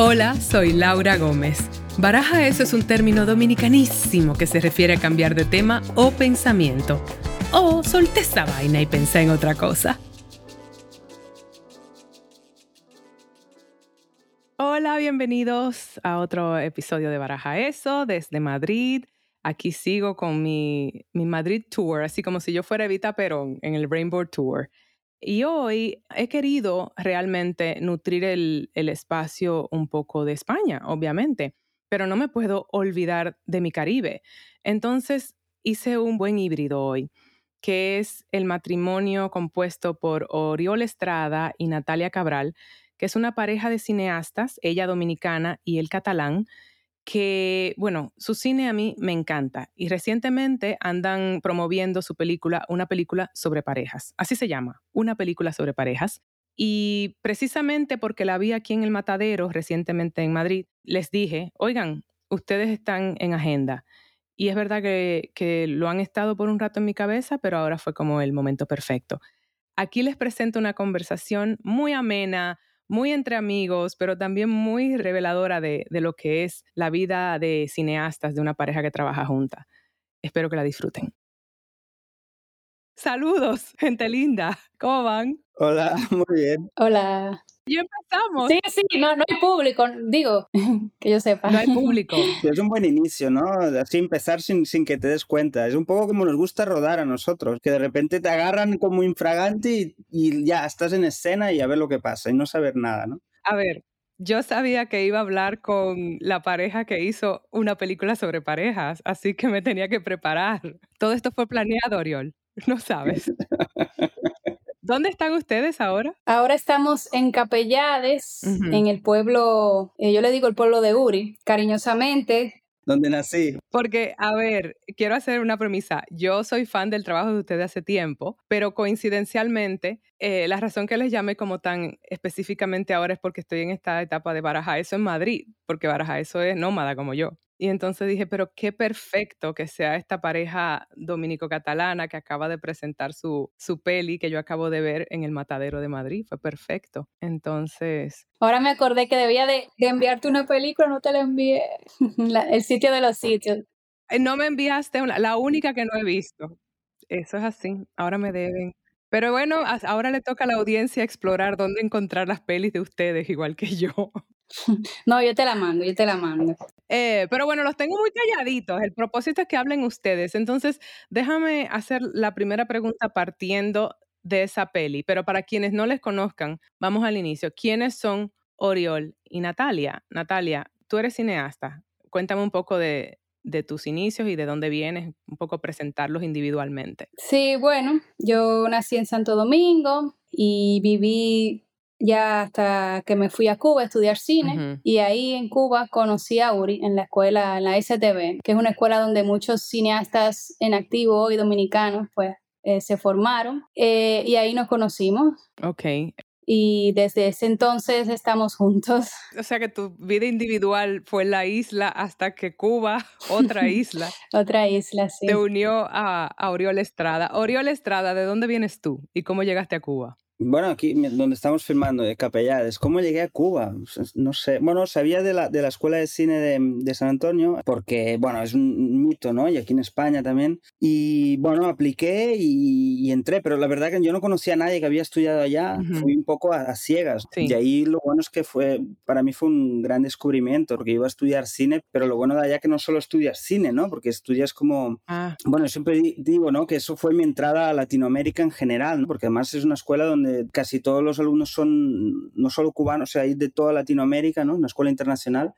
Hola, soy Laura Gómez. Baraja eso es un término dominicanísimo que se refiere a cambiar de tema o pensamiento. O solté esa vaina y pensé en otra cosa. Hola, bienvenidos a otro episodio de Baraja Eso desde Madrid. Aquí sigo con mi, mi Madrid Tour, así como si yo fuera Evita Perón en el Rainbow Tour. Y hoy he querido realmente nutrir el, espacio un poco de España, obviamente, pero no me puedo olvidar de mi Caribe. Entonces hice un buen híbrido hoy, que es el matrimonio compuesto por Oriol Estrada y Natalia Cabral, que es una pareja de cineastas, ella dominicana y él catalán, que, bueno, su cine a mí me encanta y recientemente andan promoviendo su película, una película sobre parejas. Así se llama, una película sobre parejas. Y precisamente porque la vi aquí en el Matadero recientemente en Madrid, les dije, oigan, ustedes están en agenda. Y es verdad que, que lo han estado por un rato en mi cabeza, pero ahora fue como el momento perfecto. Aquí les presento una conversación muy amena, muy entre amigos, pero también muy reveladora de, lo que es la vida de cineastas de una pareja que trabaja junta. Espero que la disfruten. Saludos, gente linda. ¿Cómo van? Hola, muy bien. Hola. Y empezamos. Sí, sí, no, no hay público, digo, que yo sepa. No hay público. Es un buen inicio, ¿no? Así empezar sin, sin que te des cuenta. Es un poco como nos gusta rodar a nosotros, que de repente te agarran como infragante y, y ya estás en escena y a ver lo que pasa y no saber nada, ¿no? A ver, yo sabía que iba a hablar con la pareja que hizo una película sobre parejas, así que me tenía que preparar. Todo esto fue planeado, Oriol. No sabes. ¿Dónde están ustedes ahora? Ahora estamos en Capellades, en el pueblo, eh, yo le digo el pueblo de Uri, cariñosamente. Donde nací. Porque, a ver, quiero hacer una premisa. Yo soy fan del trabajo de ustedes hace tiempo, pero coincidencialmente, eh, la razón que les llamé como tan específicamente ahora es porque estoy en esta etapa de Baraja eso en Madrid, porque Baraja eso es nómada como yo. Y entonces dije, pero qué perfecto que sea esta pareja dominico-catalana que acaba de presentar su, su peli que yo acabo de ver en el Matadero de Madrid. Fue perfecto. Entonces... Ahora me acordé que debía de, enviarte una película, no te la envié. el sitio de los sitios. Eh, no me enviaste una, la única que no he visto. Eso es así. Ahora me deben. Pero bueno, ahora le toca a la audiencia explorar dónde encontrar las pelis de ustedes, igual que yo. No, yo te la mando, yo te la mando. Eh, pero bueno, los tengo muy calladitos. El propósito es que hablen ustedes. Entonces, déjame hacer la primera pregunta partiendo de esa peli. Pero para quienes no les conozcan, vamos al inicio. ¿Quiénes son Oriol y Natalia? Natalia, tú eres cineasta. Cuéntame un poco de, de tus inicios y de dónde vienes, un poco presentarlos individualmente. Sí, bueno, yo nací en Santo Domingo y viví ya hasta que me fui a Cuba a estudiar cine y ahí en Cuba conocí a Uri en la escuela, en la STV, que es una escuela donde muchos cineastas en activo y dominicanos pues eh, se formaron eh, y ahí nos conocimos. Ok. Y desde ese entonces estamos juntos. O sea que tu vida individual fue la isla hasta que Cuba, otra isla. otra isla, sí. Te unió a, a Oriol Estrada. Oriol Estrada, ¿de dónde vienes tú y cómo llegaste a Cuba? Bueno, aquí donde estamos filmando, de Capellades, ¿cómo llegué a Cuba? No sé. Bueno, sabía de la, de la Escuela de Cine de, de, San Antonio, porque, bueno, es un mito, ¿no? Y aquí en España también. Y, bueno, apliqué y, entré, pero la verdad que yo no conocía a nadie que había estudiado allá. Fui un poco a, ciegas. Y ahí lo bueno es que fue, para mí fue un gran descubrimiento, porque iba a estudiar cine, pero lo bueno de allá que no solo estudias cine, ¿no? Porque estudias como... Ah. Bueno, siempre digo, ¿no? Que eso fue mi entrada a Latinoamérica en general, ¿no? Porque además es una escuela donde casi todos los alumnos son no solo cubanos, o sea, hay de toda Latinoamérica, ¿no? Una escuela internacional,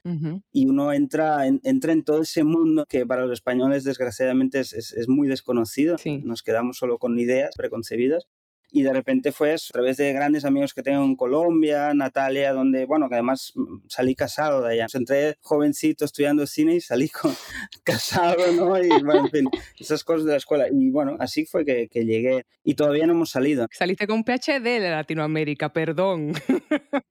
y uno entra en, entra en todo ese mundo que para los españoles desgraciadamente es, es, muy desconocido. Nos quedamos solo con ideas preconcebidas y de repente fue a través de grandes amigos que tengo en Colombia, Natalia, donde, bueno, que además mm, salí casado de allá. Entré jovencito estudiando cine y salí con, casado, ¿no? Y bueno, en fin, esas cosas de la escuela. Y bueno, así fue que, que llegué y todavía no hemos salido. Saliste con PhD de Latinoamérica, perdón.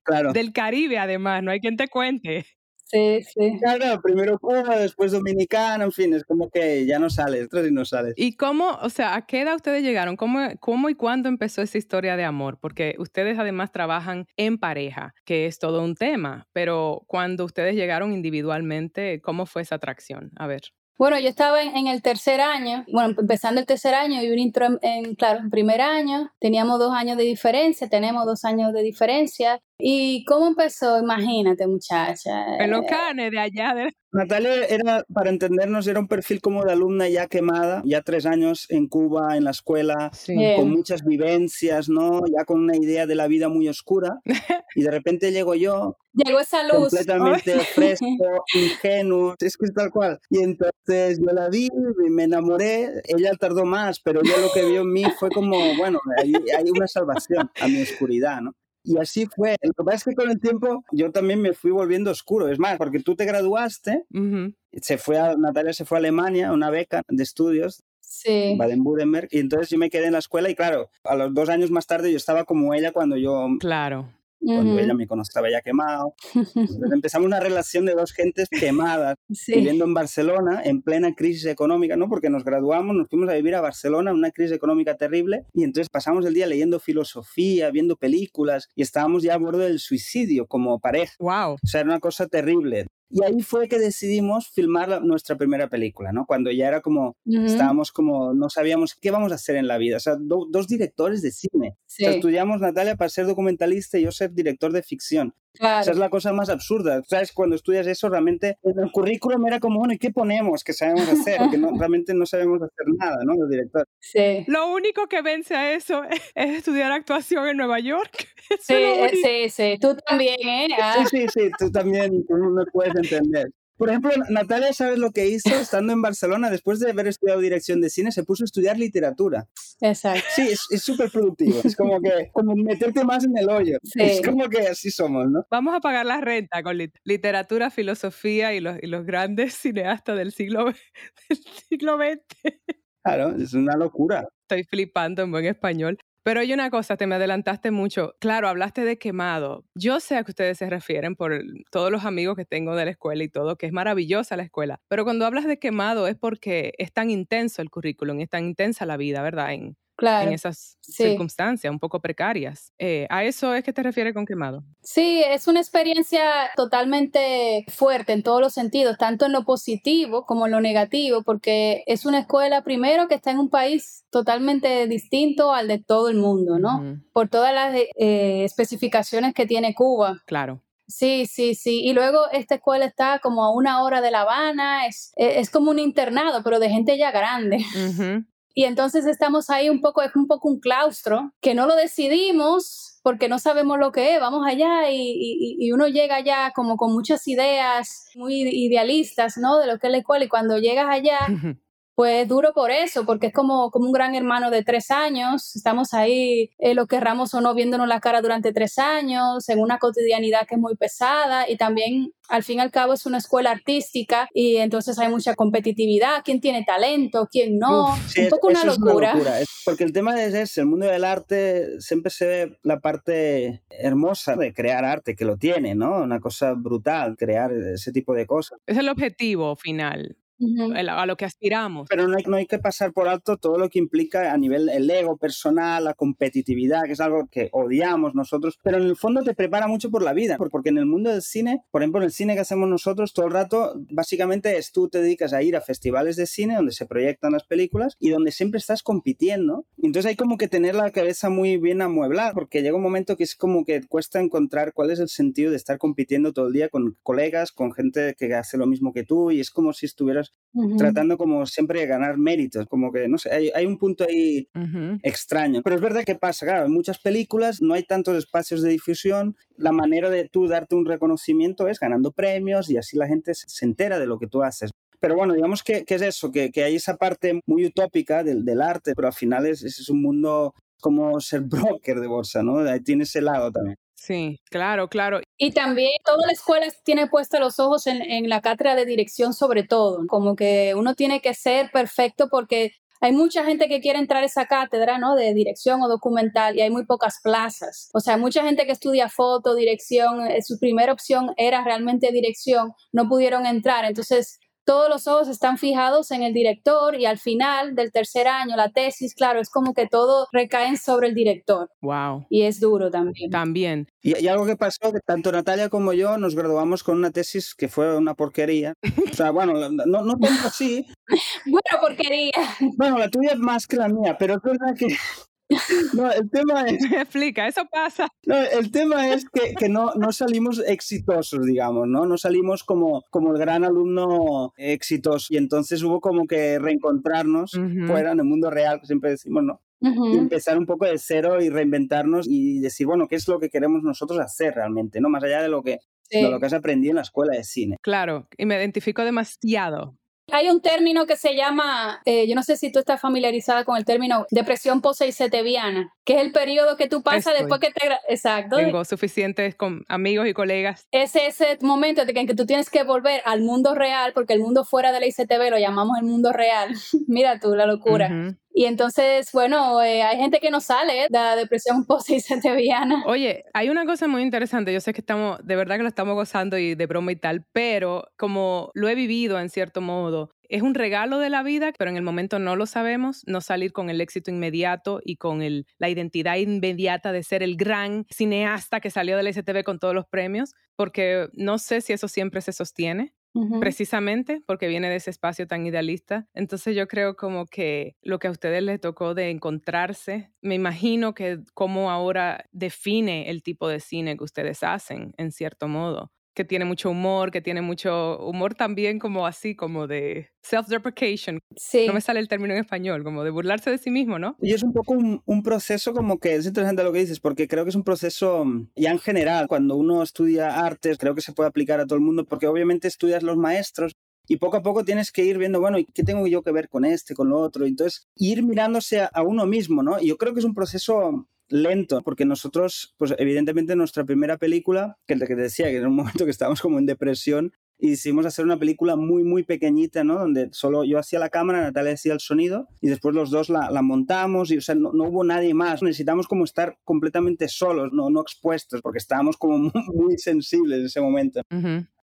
Claro. Del Caribe, además, no hay quien te cuente. Sí, sí. Claro, primero Cuba, después Dominicana, en fin, es como que ya no sales, tres y no sales. ¿Y cómo, o sea, a qué edad ustedes llegaron? ¿Cómo, ¿Cómo y cuándo empezó esa historia de amor? Porque ustedes además trabajan en pareja, que es todo un tema, pero cuando ustedes llegaron individualmente, ¿cómo fue esa atracción? A ver. Bueno, yo estaba en, el tercer año, bueno, empezando el tercer año y un intro en, claro, en primer año, teníamos dos años de diferencia, tenemos dos años de diferencia. ¿Y cómo empezó? Imagínate, muchacha. En los canes de allá. De... Natalia era, para entendernos, era un perfil como de alumna ya quemada, ya tres años en Cuba, en la escuela, con muchas vivencias, ¿no? Ya con una idea de la vida muy oscura. Y de repente llego yo Llegó esa luz. Completamente fresco, ingenuo, es que es tal cual. Y entonces yo la vi me enamoré. Ella tardó más, pero yo lo que vio en mí fue como, bueno, hay, hay una salvación a mi oscuridad, ¿no? Y así fue. Lo que pasa es que con el tiempo yo también me fui volviendo oscuro. Es más, porque tú te graduaste, se fue a, Natalia se fue a Alemania, una beca de estudios. Sí. Baden-Württemberg. Y entonces yo me quedé en la escuela y claro, a los dos años más tarde yo estaba como ella cuando yo claro cuando ella me conocía ya quemado. empezamos una relación de dos gentes quemadas, viviendo en Barcelona en plena crisis económica, ¿no? Porque nos graduamos, nos fuimos a vivir a Barcelona, una crisis económica terrible, y entonces pasamos el día leyendo filosofía, viendo películas, y estábamos ya a bordo del suicidio como pareja. ¡Wow! O sea, era una cosa terrible. Y ahí fue que decidimos filmar nuestra primera película, ¿no? Cuando ya era como, estábamos como, no sabíamos qué vamos a hacer en la vida. O sea, dos directores de cine. estudiamos, Natalia, para ser documentalista y yo ser director de ficción. Esa es la cosa más absurda. ¿Sabes? Cuando estudias eso, realmente en el currículum era como, bueno, ¿y qué ponemos que sabemos hacer? No, realmente no sabemos hacer nada, ¿no? Los directores. Sí. Lo único que vence a eso es estudiar actuación en Nueva York. sí, eh, sí, sí. Tú también, ¿eh? Sí, sí, sí. Tú también tú no puedes entender. Por ejemplo, Natalia, ¿sabes lo que hizo estando en Barcelona? Después de haber estudiado dirección de cine, se puso a estudiar literatura. Exacto. Sí, es súper productivo. Es como que como meterte más en el hoyo. Es como que así somos, ¿no? Vamos a pagar la renta con literatura, filosofía y los, y los grandes cineastas del siglo, del siglo XX. Claro, es una locura. Estoy flipando en buen español. Pero hay una cosa, te me adelantaste mucho. Claro, hablaste de quemado. Yo sé a qué ustedes se refieren por todos los amigos que tengo de la escuela y todo, que es maravillosa la escuela. Pero cuando hablas de quemado es porque es tan intenso el currículum, es tan intensa la vida, ¿verdad? En esas circunstancias un poco precarias. Eh, ¿A eso es que te refieres con quemado? Sí, es una experiencia totalmente fuerte en todos los sentidos, tanto en lo positivo como en lo negativo, porque es una escuela primero que está en un país totalmente distinto al de todo el mundo, ¿no? Por todas las eh, especificaciones que tiene Cuba. Claro. Sí, sí, sí. Y luego esta escuela está como a una hora de La Habana, es, es como un internado, pero de gente ya grande. Y entonces estamos ahí un poco, es un poco un claustro, que no lo decidimos porque no sabemos lo que es, vamos allá y, y, uno llega allá como con muchas ideas muy idealistas, ¿no? De lo que es la escuela y cuando llegas allá... pues duro por eso, porque es como, como un gran hermano de tres años, estamos ahí, eh, lo querramos o no, viéndonos la cara durante tres años, en una cotidianidad que es muy pesada y también al fin y al cabo es una escuela artística y entonces hay mucha competitividad, quién tiene talento, quién no, un poco una locura. porque el tema es ese, el mundo del arte siempre se ve la parte hermosa de crear arte, que lo tiene, ¿no? Una cosa brutal, crear ese tipo de cosas. Es el objetivo final a lo que aspiramos. Pero no hay, no hay, que pasar por alto todo lo que implica a nivel el ego personal, la competitividad, que es algo que odiamos nosotros, pero en el fondo te prepara mucho por la vida, porque en el mundo del cine, por ejemplo, en el cine que hacemos nosotros, todo el rato, básicamente es tú te dedicas a ir a festivales de cine donde se proyectan las películas y donde siempre estás compitiendo. Entonces hay como que tener la cabeza muy bien amueblada, porque llega un momento que es como que cuesta encontrar cuál es el sentido de estar compitiendo todo el día con colegas, con gente que hace lo mismo que tú, y es como si estuvieras tratando como siempre de ganar méritos, como que, no sé, hay, hay un punto ahí extraño. Pero es verdad que pasa, claro, en muchas películas no hay tantos espacios de difusión, la manera de tú darte un reconocimiento es ganando premios y así la gente se entera de lo que tú haces. Pero bueno, digamos que, que es eso, que, que, hay esa parte muy utópica del, del arte, pero al final es, es un mundo como ser broker de bolsa, ¿no? Ahí tiene ese lado también. Sí, claro, claro. Y también toda la escuela tiene puestos los ojos en, en, la cátedra de dirección sobre todo, como que uno tiene que ser perfecto porque hay mucha gente que quiere entrar a esa cátedra, ¿no? De dirección o documental y hay muy pocas plazas. O sea, mucha gente que estudia foto, dirección, eh, su primera opción era realmente dirección, no pudieron entrar. Entonces, todos los ojos están fijados en el director y al final del tercer año, la tesis, claro, es como que todo recae sobre el director. Wow. Y es duro también. También. Y, algo que pasó, que tanto Natalia como yo nos graduamos con una tesis que fue una porquería. O sea, bueno, no, no tanto así. bueno, porquería. Bueno, la tuya es más que la mía, pero es verdad que no, el tema es... Me explica, eso pasa. No, el tema es que, que, no, no salimos exitosos, digamos, ¿no? No salimos como, como el gran alumno exitoso. Y entonces hubo como que reencontrarnos fuera en el mundo real, que siempre decimos, ¿no? Y empezar un poco de cero y reinventarnos y decir, bueno, ¿qué es lo que queremos nosotros hacer realmente? ¿no? Más allá de lo que, de lo que has aprendido en la escuela de cine. Claro, y me identifico demasiado hay un término que se llama, eh, yo no sé si tú estás familiarizada con el término depresión post-eiseteviana, que es el periodo que tú pasas después que te... Exacto. Tengo suficientes con amigos y colegas. Es ese momento en que tú tienes que volver al mundo real, porque el mundo fuera de la ICTV lo llamamos el mundo real. Mira tú, la locura. Y entonces, bueno, eh, hay gente que no sale de la depresión post-eiseteviana. Oye, hay una cosa muy interesante. Yo sé que estamos, de verdad que lo estamos gozando y de broma y tal, pero como lo he vivido en cierto modo, es un regalo de la vida, pero en el momento no lo sabemos, no salir con el éxito inmediato y con el, la identidad inmediata de ser el gran cineasta que salió del STV con todos los premios, porque no sé si eso siempre se sostiene precisamente porque viene de ese espacio tan idealista. Entonces yo creo como que lo que a ustedes les tocó de encontrarse, me imagino que como ahora define el tipo de cine que ustedes hacen, en cierto modo que tiene mucho humor, que tiene mucho humor también como así, como de self-deprecation. Sí. No me sale el término en español, como de burlarse de sí mismo, ¿no? Y es un poco un, un, proceso como que es interesante lo que dices, porque creo que es un proceso mm, ya en general, cuando uno estudia artes, creo que se puede aplicar a todo el mundo, porque obviamente estudias los maestros y poco a poco tienes que ir viendo, bueno, ¿y qué tengo yo que ver con este, con lo otro? Entonces, ir mirándose a, a uno mismo, ¿no? Y yo creo que es un proceso lento, porque nosotros, pues evidentemente nuestra primera película, que te decía que era un momento que estábamos como en depresión, y decidimos hacer una película muy, muy pequeñita, ¿no? Donde solo yo hacía la cámara, Natalia hacía el sonido y después los dos la, la montamos y, o sea, no, no, hubo nadie más. Necesitamos como estar completamente solos, no, no expuestos, porque estábamos como muy, muy sensibles en ese momento.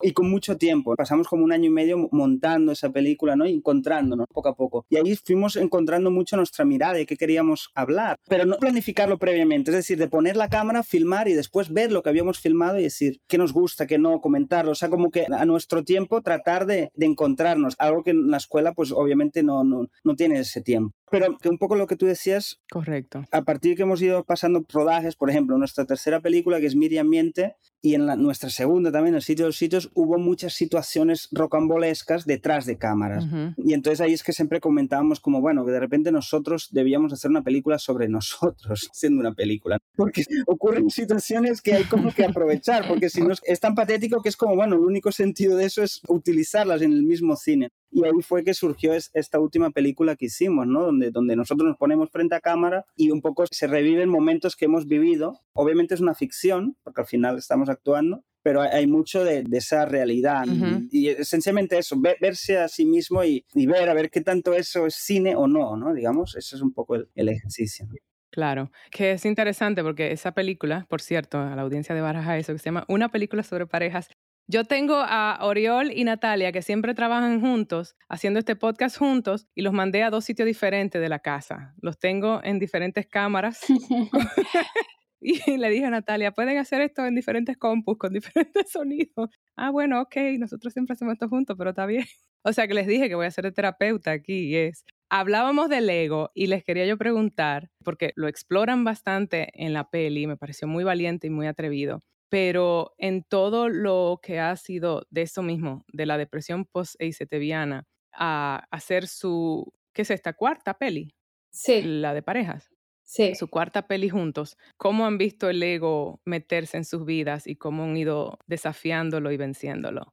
Y con mucho tiempo. Pasamos como un año y medio montando esa película, ¿no? Y encontrándonos poco a poco. Y ahí fuimos encontrando mucho nuestra mirada de qué queríamos hablar, pero no planificarlo previamente, es decir, de poner la cámara, filmar y después ver lo que habíamos filmado y decir qué nos gusta, qué no, comentarlo. O sea, como que a nuestro tiempo tratar de, de, encontrarnos, algo que en la escuela pues obviamente no, no, no tiene ese tiempo. Pero que un poco lo que tú decías. Correcto. A partir que hemos ido pasando rodajes, por ejemplo, nuestra tercera película, que es Miriam Miente, y en la, nuestra segunda también, El sitio de los sitios, hubo muchas situaciones rocambolescas detrás de cámaras. Y entonces ahí es que siempre comentábamos como, bueno, que de repente nosotros debíamos hacer una película sobre nosotros, siendo una película. Porque ocurren situaciones que hay como que aprovechar, porque si no es tan patético que es como, bueno, el único sentido de eso es utilizarlas en el mismo cine. Y ahí fue que surgió esta última película que hicimos, ¿no? Donde, donde nosotros nos ponemos frente a cámara y un poco se reviven momentos que hemos vivido. Obviamente es una ficción, porque al final estamos actuando, pero hay mucho de, esa realidad. y, esencialmente eso, verse a sí mismo y, y, ver a ver qué tanto eso es cine o no, ¿no? Digamos, eso es un poco el, el ejercicio. Claro, que es interesante porque esa película, por cierto, a la audiencia de Baraja, eso que se llama Una película sobre parejas, yo tengo a Oriol y Natalia que siempre trabajan juntos, haciendo este podcast juntos, y los mandé a dos sitios diferentes de la casa. Los tengo en diferentes cámaras. y le dije a Natalia, pueden hacer esto en diferentes compus, con diferentes sonidos. Ah, bueno, ok, nosotros siempre hacemos esto juntos, pero está bien. O sea que les dije que voy a ser de terapeuta aquí y es. Hablábamos del ego y les quería yo preguntar, porque lo exploran bastante en la peli, me pareció muy valiente y muy atrevido pero en todo lo que ha sido de eso mismo, de la depresión post-eiseteviana, a hacer su, ¿qué es esta? Cuarta peli. Sí. La de parejas. Sí. Su cuarta peli juntos. ¿Cómo han visto el ego meterse en sus vidas y cómo han ido desafiándolo y venciéndolo?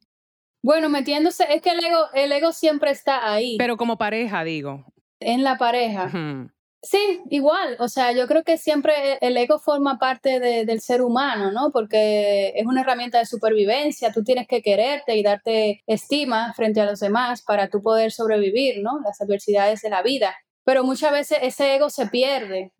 Bueno, metiéndose, es que el ego, el ego siempre está ahí. Pero como pareja, digo. En la pareja. Sí, igual, o sea, yo creo que siempre el ego forma parte del ser humano, ¿no? Porque es una herramienta de supervivencia, tú tienes que quererte y darte estima frente a los demás para tú poder sobrevivir, ¿no? Las adversidades de la vida. pero muchas veces ese ego se pierde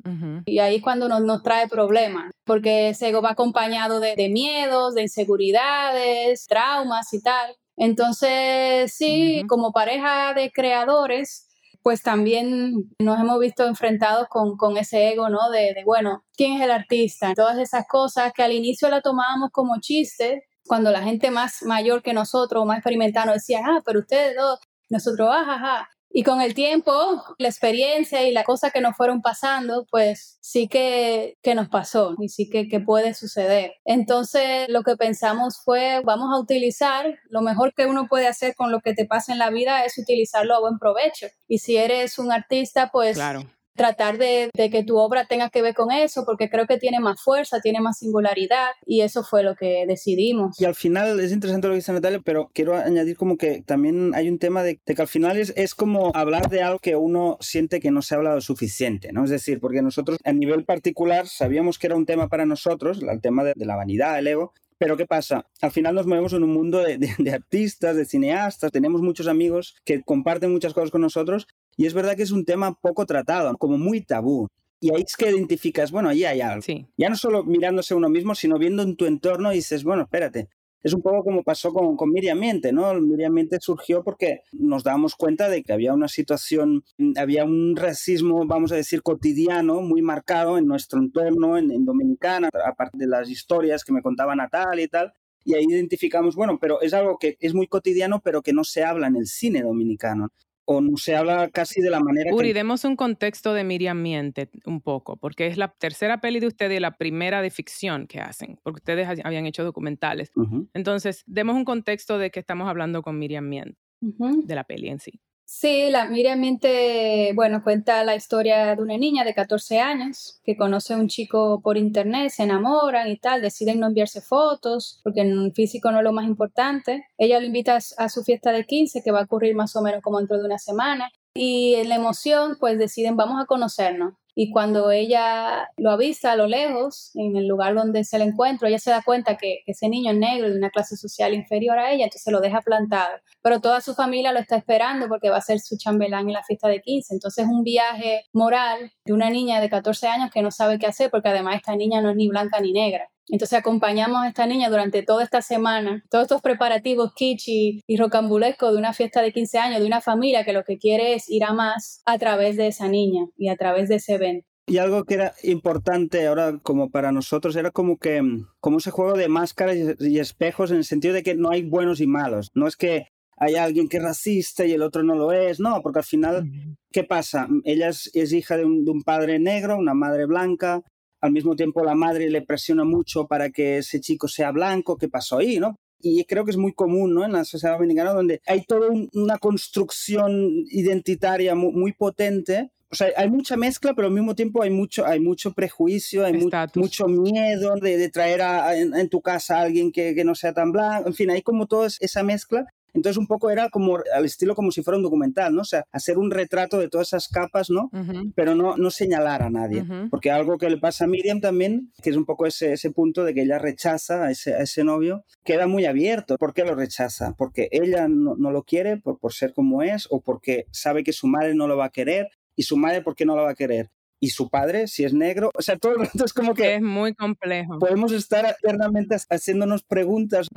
y ahí es cuando nos, nos, trae problemas, porque ese ego va acompañado de, de, miedos, de inseguridades, traumas y tal. Entonces, sí, como pareja de creadores, pues también nos hemos visto enfrentados con, con ese ego, ¿no? De, de, bueno, ¿quién es el artista? Todas esas cosas que al inicio la tomábamos como chiste, cuando la gente más mayor que nosotros, más experimentada, decía, ah, pero ustedes dos, nosotros, ah, y con el tiempo, la experiencia y las cosas que nos fueron pasando, pues sí que, que nos pasó y sí que, que, puede suceder. Entonces, lo que pensamos fue, vamos a utilizar, lo mejor que uno puede hacer con lo que te pasa en la vida es utilizarlo a buen provecho. Y si eres un artista, pues claro tratar de, que tu obra tenga que ver con eso, porque creo que tiene más fuerza, tiene más singularidad, y eso fue lo que decidimos. Y al final es interesante lo que dice Natalia, pero quiero añadir como que también hay un tema de, que al final es, es, como hablar de algo que uno siente que no se ha hablado suficiente, ¿no? Es decir, porque nosotros a nivel particular sabíamos que era un tema para nosotros, el tema de, la vanidad, el ego, pero ¿qué pasa? Al final nos movemos en un mundo de, artistas, de cineastas, tenemos muchos amigos que comparten muchas cosas con nosotros y es verdad que es un tema poco tratado, como muy tabú. Y ahí es que identificas, bueno, ahí hay algo. Ya no solo mirándose uno mismo, sino viendo en tu entorno y dices, bueno, espérate. Es un poco como pasó con, con Miriam Miente, ¿no? Miriam Miente surgió porque nos dábamos cuenta de que había una situación, había un racismo, vamos a decir, cotidiano, muy marcado en nuestro entorno, en, en Dominicana, aparte de las historias que me contaba Natalia y tal. Y ahí identificamos, bueno, pero es algo que es muy cotidiano, pero que no se habla en el cine dominicano o no se habla casi de la manera Uri, demos un contexto de Miriam Miente un poco, porque es la tercera peli de ustedes y la primera de ficción que hacen, porque ustedes habían hecho documentales. Entonces, demos un contexto de que estamos hablando con Miriam Miente, de la peli en sí. Sí, la Miriam Miente, bueno, cuenta la historia de una niña de 14 años que conoce a un chico por internet, se enamoran y tal, deciden no enviarse fotos porque en físico no es lo más importante. Ella lo invita a su fiesta de 15 que va a ocurrir más o menos como dentro de una semana y en la emoción pues deciden vamos a conocernos y cuando ella lo avista a lo lejos, en el lugar donde se le encuentra, ella se da cuenta que ese niño es negro de una clase social inferior a ella, entonces lo deja plantado. Pero toda su familia lo está esperando porque va a ser su chambelán en la fiesta de 15. Entonces es un viaje moral de una niña de 14 años que no sabe qué hacer porque además esta niña no es ni blanca ni negra. Entonces acompañamos a esta niña durante toda esta semana, todos estos preparativos kitsch y, rocambulescos de una fiesta de 15 años, de una familia que lo que quiere es ir a más a través de esa niña y a través de ese evento. Y algo que era importante ahora como para nosotros era como que como ese juego de máscaras y espejos en el sentido de que no hay buenos y malos. No es que hay alguien que es racista y el otro no lo es, no, porque al final, ¿qué pasa? Ella es, hija de un, de un, padre negro, una madre blanca, al mismo tiempo la madre le presiona mucho para que ese chico sea blanco, ¿qué pasó ahí, no? Y creo que es muy común ¿no? en la sociedad dominicana donde hay toda una construcción identitaria muy, muy potente o sea, hay mucha mezcla, pero al mismo tiempo hay mucho, hay mucho prejuicio, hay mucho miedo de, de traer a, en, tu casa a alguien que, que, no sea tan blanco. En fin, hay como toda esa mezcla. Entonces un poco era como al estilo como si fuera un documental, ¿no? O sea, hacer un retrato de todas esas capas, ¿no? Pero no, no señalar a nadie. Porque algo que le pasa a Miriam también, que es un poco ese, ese punto de que ella rechaza a ese, a ese novio, queda muy abierto. ¿Por qué lo rechaza? Porque ella no, no lo quiere por, por ser como es o porque sabe que su madre no lo va a querer y su madre, ¿por qué no la va a querer? Y su padre, si es negro. O sea, todo es como que... Es muy complejo. Podemos estar eternamente haciéndonos preguntas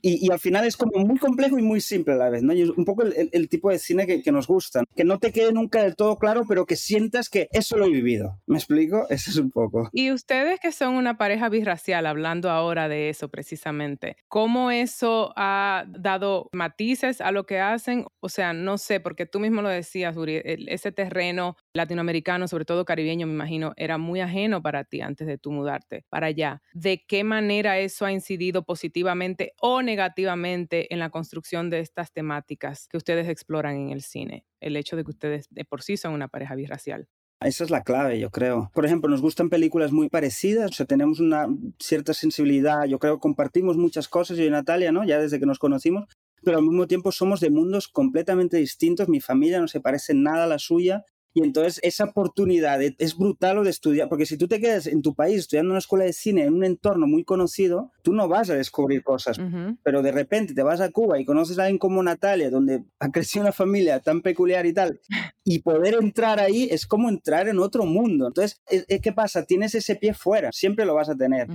y, y, al final es como muy complejo y muy simple a la vez, ¿no? Y es un poco el, el, tipo de cine que, que, nos gusta. Que no te quede nunca del todo claro, pero que sientas que eso lo he vivido. ¿Me explico? Eso es un poco. Y ustedes que son una pareja birracial, hablando ahora de eso precisamente, ¿cómo eso ha dado matices a lo que hacen? O sea, no sé, porque tú mismo lo decías, Uri, ese terreno latinoamericano, sobre todo caribeño, me imagino, era muy ajeno para ti antes de tú mudarte para allá. ¿De qué manera eso ha incidido positivamente o negativamente en la construcción de estas temáticas que ustedes exploran en el cine? El hecho de que ustedes de por sí son una pareja birracial. Esa es la clave, yo creo. Por ejemplo, nos gustan películas muy parecidas, o sea, tenemos una cierta sensibilidad, yo creo que compartimos muchas cosas, yo y Natalia, ¿no? Ya desde que nos conocimos, pero al mismo tiempo somos de mundos completamente distintos, mi familia no se parece nada a la suya, Y entonces esa oportunidad es brutal lo de estudiar, porque si tú te quedas en tu país estudiando en una escuela de cine en un entorno muy conocido, tú no vas a descubrir cosas, pero de repente te vas a Cuba y conoces a alguien como Natalia, donde ha crecido una familia tan peculiar y tal, y poder entrar ahí es como entrar en otro mundo. Entonces, ¿qué pasa? Tienes ese pie fuera, siempre lo vas a tener.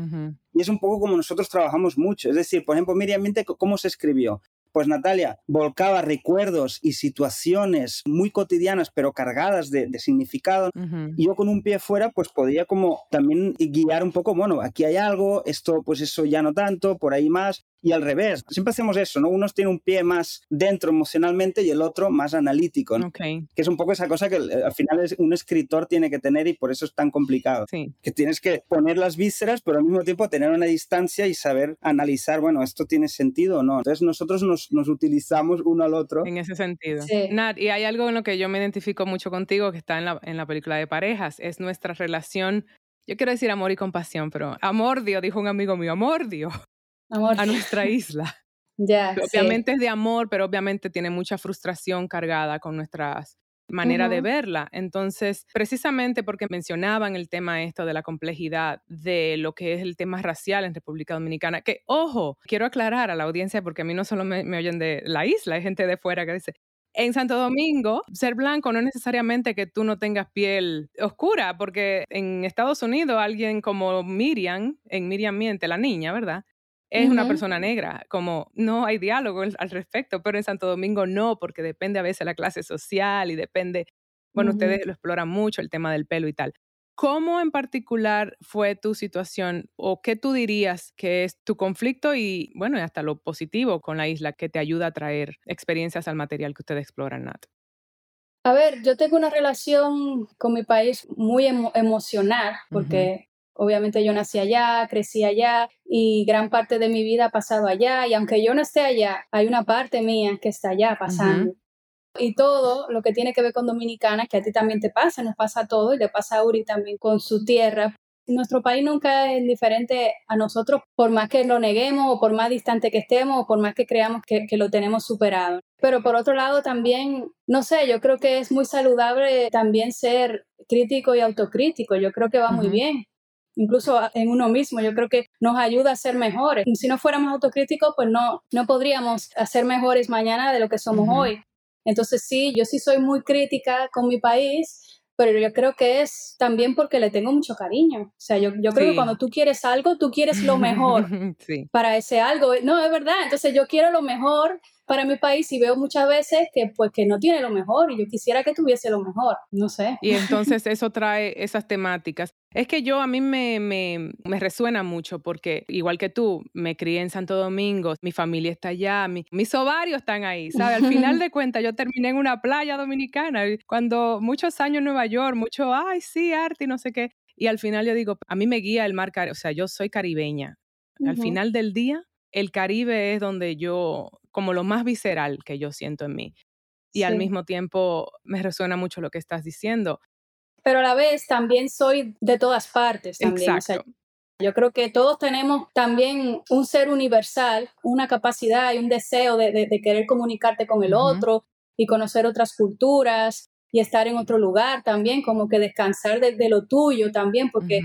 Y es un poco como nosotros trabajamos mucho. Es decir, por ejemplo, Miriam Mente, ¿cómo se escribió? Pues Natalia volcaba recuerdos y situaciones muy cotidianas, pero cargadas de, significado. Y yo con un pie fuera, pues podía como también guiar un poco, bueno, aquí hay algo, esto, pues eso ya no tanto, por ahí más y al revés. Siempre hacemos eso, ¿no? Uno tiene un pie más dentro emocionalmente y el otro más analítico, ¿no? Que es un poco esa cosa que eh, al final un escritor tiene que tener y por eso es tan complicado. Que tienes que poner las vísceras, pero al mismo tiempo tener una distancia y saber analizar, bueno, esto tiene sentido o no. Entonces nosotros nos, nos utilizamos uno al otro. En ese sentido. Nat, y hay algo en lo que yo me identifico mucho contigo que está en la, en la película de parejas, es nuestra relación yo quiero decir amor y compasión, pero amor Dios, dijo un amigo mío, amor Dios a nuestra isla. Ya. obviamente es de amor, pero obviamente tiene mucha frustración cargada con nuestra manera de verla. Entonces, precisamente porque mencionaban el tema esto de la complejidad de lo que es el tema racial en República Dominicana, que, ojo, quiero aclarar a la audiencia porque a mí no solo me, me oyen de la isla, hay gente de fuera que dice, en Santo Domingo, ser blanco no es necesariamente que tú no tengas piel oscura, porque en Estados Unidos alguien como Miriam, en Miriam Miente, la niña, ¿verdad? Es una persona negra, como no hay diálogo al respecto, pero en Santo Domingo no, porque depende a veces la clase social y depende, bueno, ustedes lo exploran mucho, el tema del pelo y tal. ¿Cómo en particular fue tu situación o qué tú dirías que es tu conflicto y, bueno, hasta lo positivo con la isla que te ayuda a traer experiencias al material que ustedes exploran, Nat? A ver, yo tengo una relación con mi país muy emocional porque Obviamente yo nací allá, crecí allá y gran parte de mi vida ha pasado allá y aunque yo no esté allá, hay una parte mía que está allá pasando. Y todo lo que tiene que ver con Dominicana, que a ti también te pasa, nos pasa todo y le pasa a Uri también con su tierra. Nuestro país nunca es diferente a nosotros, por más que lo neguemos o por más distante que estemos o por más que creamos que, lo tenemos superado. Pero por otro lado también, no sé, yo creo que es muy saludable también ser crítico y autocrítico. Yo creo que va muy bien incluso en uno mismo. Yo creo que nos ayuda a ser mejores. Si no fuéramos autocríticos, pues no, no podríamos hacer mejores mañana de lo que somos hoy. Entonces sí, yo sí soy muy crítica con mi país, pero yo creo que es también porque le tengo mucho cariño. O sea, yo, yo creo que cuando tú quieres algo, tú quieres lo mejor para ese algo. No, es verdad. Entonces yo quiero lo mejor para mi país y veo muchas veces que pues que no tiene lo mejor y yo quisiera que tuviese lo mejor, no sé. Y entonces eso trae esas temáticas. Es que yo a mí me, me, me, resuena mucho porque igual que tú, me crié en Santo Domingo, mi familia está allá, mis ovarios están ahí, ¿sabes? Al final de cuentas yo terminé en una playa dominicana, cuando muchos años en Nueva York, mucho, ay, sí, arte y no sé qué. Y al final yo digo, a mí me guía el mar, o sea, yo soy caribeña. Al final del día, el Caribe es donde yo, como lo más visceral que yo siento en mí. Y al mismo tiempo me resuena mucho lo que estás diciendo. Pero a la vez también soy de todas partes. También. Exacto. yo creo que todos tenemos también un ser universal, una capacidad y un deseo de, querer comunicarte con el otro y conocer otras culturas y estar en otro lugar también, como que descansar de, lo tuyo también, porque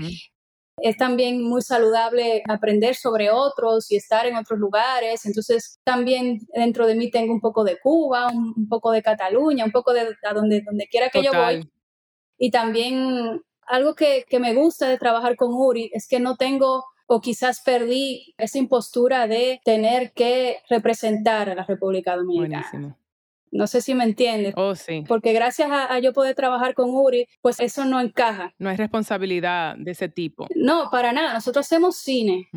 es también muy saludable aprender sobre otros y estar en otros lugares. Entonces, también dentro de mí tengo un poco de Cuba, un, poco de Cataluña, un poco de a donde, donde quiera que yo voy. Y también algo que, que me gusta de trabajar con Uri es que no tengo o quizás perdí esa impostura de tener que representar a la República Dominicana. No sé si me entiendes. Oh, sí. Porque gracias a, yo poder trabajar con Uri, pues eso no encaja. No hay responsabilidad de ese tipo. No, para nada. Nosotros hacemos cine.